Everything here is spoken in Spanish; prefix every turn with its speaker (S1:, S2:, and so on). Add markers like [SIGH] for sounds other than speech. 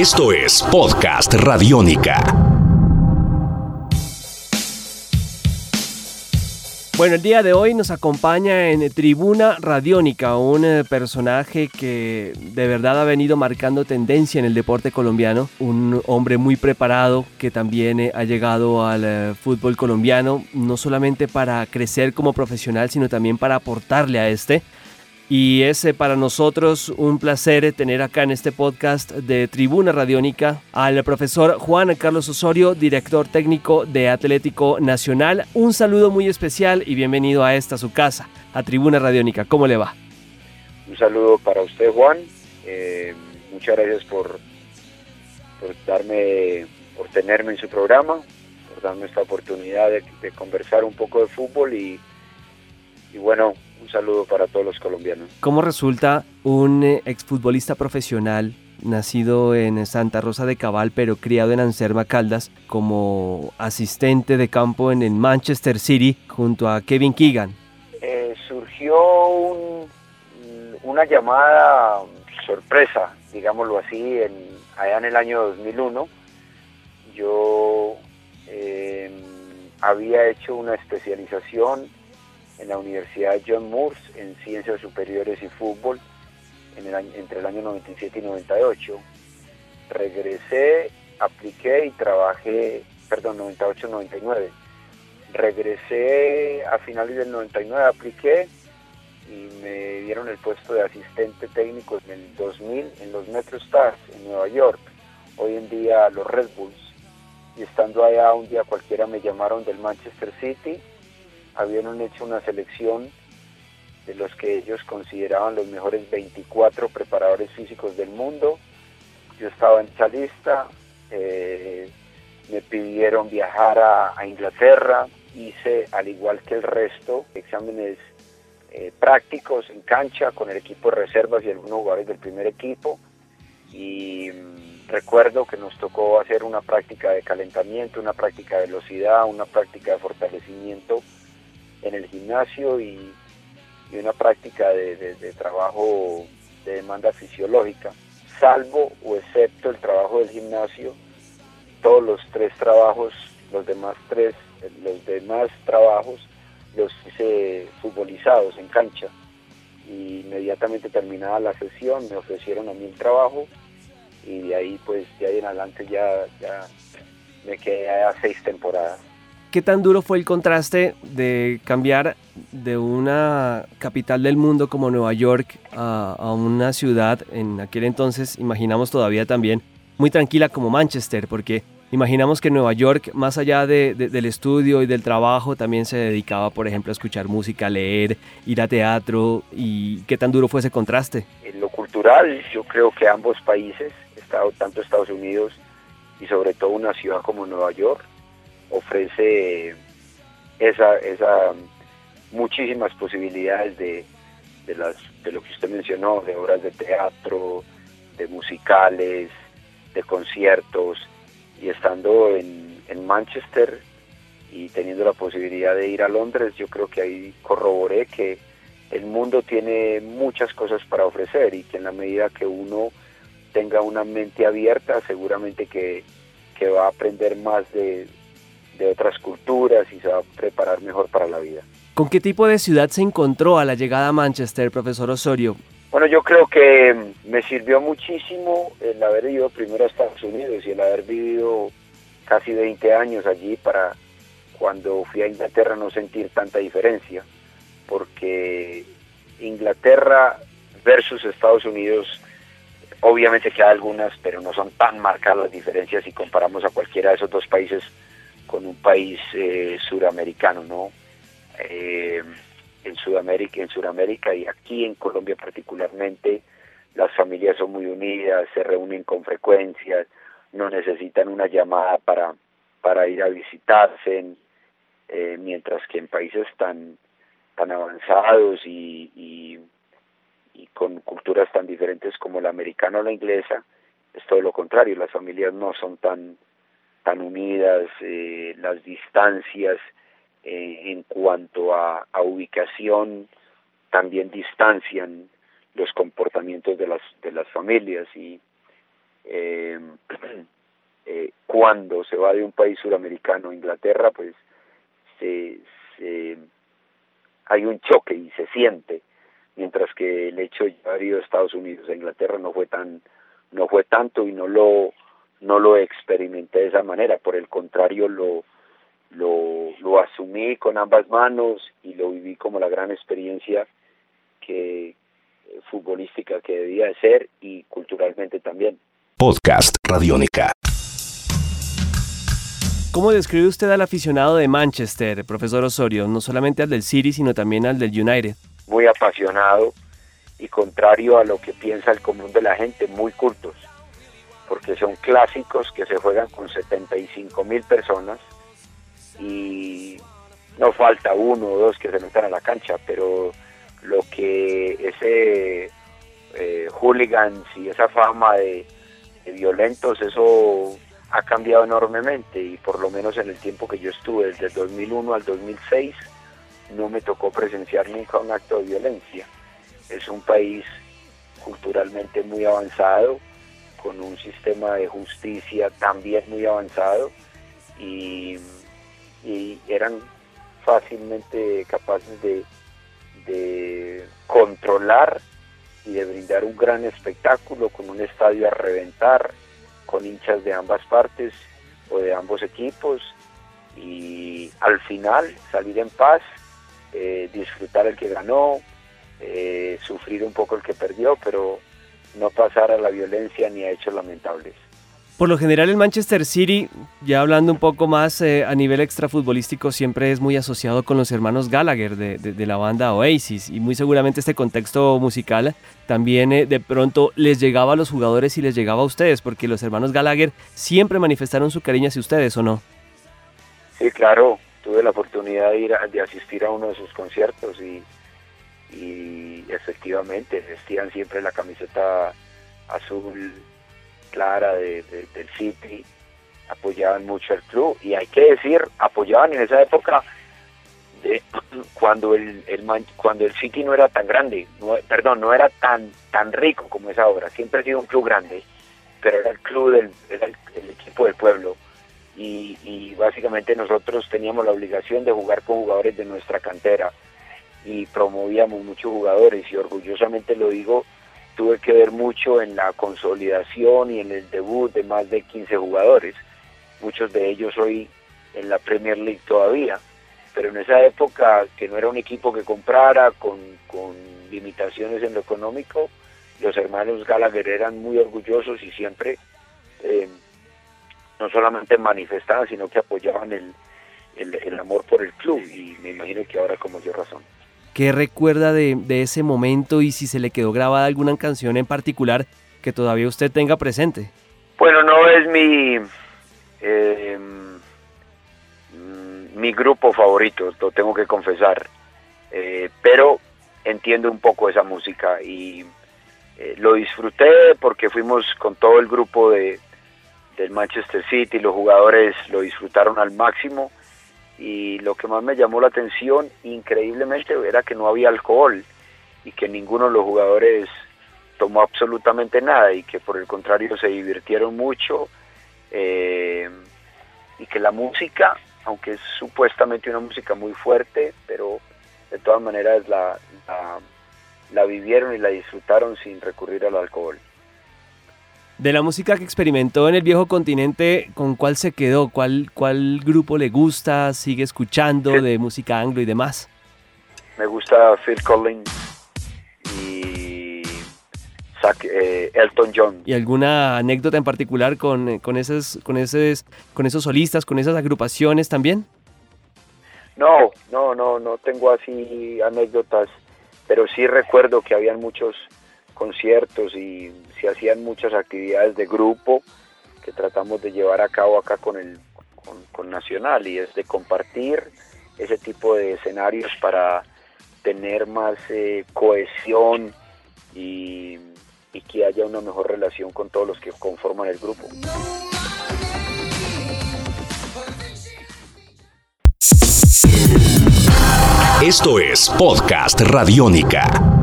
S1: Esto es Podcast Radiónica.
S2: Bueno, el día de hoy nos acompaña en Tribuna Radiónica un eh, personaje que de verdad ha venido marcando tendencia en el deporte colombiano, un hombre muy preparado que también eh, ha llegado al eh, fútbol colombiano, no solamente para crecer como profesional, sino también para aportarle a este y es eh, para nosotros un placer tener acá en este podcast de Tribuna Radiónica al profesor Juan Carlos Osorio, director técnico de Atlético Nacional. Un saludo muy especial y bienvenido a esta su casa, a Tribuna Radiónica. ¿Cómo le va?
S3: Un saludo para usted, Juan. Eh, muchas gracias por, por darme, por tenerme en su programa, por darme esta oportunidad de, conversar un poco de fútbol y, y bueno, un saludo para todos los colombianos.
S2: ¿Cómo resulta un eh, exfutbolista profesional nacido en Santa Rosa de Cabal, pero criado en Anserma Caldas, como asistente de campo en el Manchester City junto a Kevin Keegan?
S3: Eh, surgió una llamada sorpresa, digámoslo así, en, allá en el año 2001. Yo eh, había hecho una especialización en la Universidad John Moores en Ciencias Superiores y Fútbol entre el año 97 y 98. Regresé, apliqué y trabajé, perdón, 98-99. Regresé a finales del 99, apliqué y me dieron el puesto de asistente técnico en el 2000 en los Metro Stars en Nueva York, hoy en día los Red Bulls. Y estando allá un día cualquiera me llamaron del Manchester City habían hecho una selección de los que ellos consideraban los mejores 24 preparadores físicos del mundo. Yo estaba en esa lista, eh, me pidieron viajar a, Inglaterra, hice al igual que el resto exámenes eh, prácticos en cancha con el equipo de reservas y algunos jugadores del primer equipo y mm, recuerdo que nos tocó hacer una práctica de calentamiento, una práctica de velocidad, una práctica de fortalecimiento en el gimnasio y, una práctica de, trabajo de demanda fisiológica, salvo o excepto el trabajo del gimnasio, todos los tres trabajos, los demás tres, los demás trabajos los hice futbolizados en cancha. Y inmediatamente terminada la sesión me ofrecieron a mí el trabajo y de ahí pues de ahí en adelante ya me quedé a seis temporadas.
S2: ¿Qué tan duro fue el contraste de cambiar de una capital del mundo como Nueva York a, una ciudad, en aquel entonces imaginamos todavía también, muy tranquila como Manchester? Porque imaginamos que Nueva York, más allá del estudio y del trabajo, también se dedicaba, por ejemplo, a escuchar música, leer, ir a teatro. ¿Y qué tan duro fue ese contraste?
S3: En lo cultural, yo creo que ambos países, tanto Estados Unidos y sobre todo una ciudad como Nueva York, ofrece esa, esa muchísimas posibilidades de, de, las, de lo que usted mencionó, de obras de teatro, de musicales, de conciertos, y estando en, en Manchester y teniendo la posibilidad de ir a Londres, yo creo que ahí corroboré que el mundo tiene muchas cosas para ofrecer y que en la medida que uno tenga una mente abierta, seguramente que, que va a aprender más de, de otras culturas y se va a preparar mejor para la vida.
S2: ¿Con qué tipo de ciudad se encontró a la llegada a Manchester, profesor Osorio?
S3: Bueno, yo creo que me sirvió muchísimo el haber ido primero a Estados Unidos y el haber vivido casi 20 años allí para cuando fui a Inglaterra no sentir tanta diferencia, porque Inglaterra versus Estados Unidos, obviamente que hay algunas, pero no son tan marcadas las diferencias si comparamos a cualquiera de esos dos países con un país eh, suramericano, ¿no? Eh, en Sudamérica, en Sudamérica y aquí en Colombia particularmente, las familias son muy unidas, se reúnen con frecuencia, no necesitan una llamada para, para ir a visitarse, eh, mientras que en países tan, tan avanzados y, y, y con culturas tan diferentes como la americana o la inglesa, es todo lo contrario, las familias no son tan tan unidas, eh, las distancias eh, en cuanto a, ubicación también distancian los comportamientos de las de las familias y, em, [CLEARS THROAT] eh, cuando se va de un país suramericano a Inglaterra, pues se, hay un choque y se siente, mientras que el hecho de haber ido a Estados Unidos a Inglaterra no fue tan no fue tanto y no lo no lo experimenté de esa manera, por el contrario lo lo, lo asumí con ambas manos y lo viví como la gran experiencia que futbolística que debía de ser y culturalmente también.
S1: Podcast Radiónica.
S2: ¿Cómo describe usted al aficionado de Manchester, profesor Osorio? No solamente al del City, sino también al del United.
S3: Muy apasionado y contrario a lo que piensa el común de la gente, muy cultos, porque son clásicos que se juegan con 75 mil personas y no falta uno o dos que se metan a la cancha, pero lo que ese eh, hooligans y esa fama de violentos, eso ha cambiado enormemente y por lo menos en el tiempo que yo estuve, desde el 2001 al 2006, no me tocó presenciar nunca un acto de violencia. Es un país culturalmente muy avanzado, con un sistema de justicia también muy avanzado y, eran fácilmente capaces de, controlar y de brindar un gran espectáculo con un estadio a reventar, con hinchas de ambas partes o de ambos equipos y al final salir en paz, eh, disfrutar el que ganó, eh, sufrir un poco el que perdió, pero no pasar a la violencia ni a hechos lamentables.
S2: Por lo general el Manchester City, ya hablando un poco más eh, a nivel extrafutbolístico, siempre es muy asociado con los hermanos Gallagher de, la banda Oasis y muy seguramente este contexto musical también eh, de pronto les llegaba a los jugadores y les llegaba a ustedes, porque los hermanos Gallagher siempre manifestaron su cariño hacia ustedes, ¿o no?
S3: Sí, claro, tuve la oportunidad de, ir de asistir a uno de sus conciertos y, y efectivamente vestían siempre la camiseta azul clara de, del City, apoyaban mucho el club y hay que decir, apoyaban en esa época [CLEARS THROAT] cuando el, cuando el City no era tan grande, perdón, no era tan tan rico como es ahora, siempre ha sido un club grande, pero era el club del era el, equipo del pueblo y básicamente nosotros teníamos la obligación de jugar con jugadores de nuestra cantera y promovíamos muchos jugadores y orgullosamente lo digo tuve que ver mucho en la consolidación y en el debut de más de 15 jugadores, muchos de ellos hoy en la Premier League todavía, pero en esa época que no era un equipo que comprara con, limitaciones en lo económico, los hermanos Gallagher eran muy orgullosos y siempre eh, no solamente manifestaban, sino que apoyaban el, el amor por el club y me imagino que ahora como yo razón.
S2: ¿Qué recuerda de, ese momento y si se le quedó grabada alguna canción en particular que todavía usted tenga presente?
S3: Bueno, no es mi em, mi grupo favorito, lo tengo que confesar, eh, pero entiendo un poco esa música y eh, lo disfruté porque fuimos con todo el grupo de del Manchester City, los jugadores lo disfrutaron al máximo y lo que más me llamó la atención increíblemente era que no había alcohol y que ninguno de los jugadores tomó absolutamente nada y que por el contrario se divirtieron mucho eh, y que la música, aunque es supuestamente una música muy fuerte, pero de todas maneras la, la, la vivieron y la disfrutaron sin recurrir al alcohol.
S2: De la música que experimentó en el viejo continente, ¿con cuál se quedó? ¿Cuál, cuál grupo le gusta? ¿Sigue escuchando de música anglo y demás?
S3: Me gusta Phil Collins y eh, Elton John.
S2: ¿Y alguna anécdota en particular con, con, esos, con, esos, con esos solistas, con esas agrupaciones también?
S3: No, no, no, no tengo así anécdotas, pero sí recuerdo que habían muchos conciertos y se hacían muchas actividades de grupo que tratamos de llevar a cabo acá con el con, Nacional y es de compartir ese tipo de escenarios para tener más eh, cohesión y, y que haya una mejor relación con todos los que conforman el grupo.
S1: Esto es Podcast Radiónica.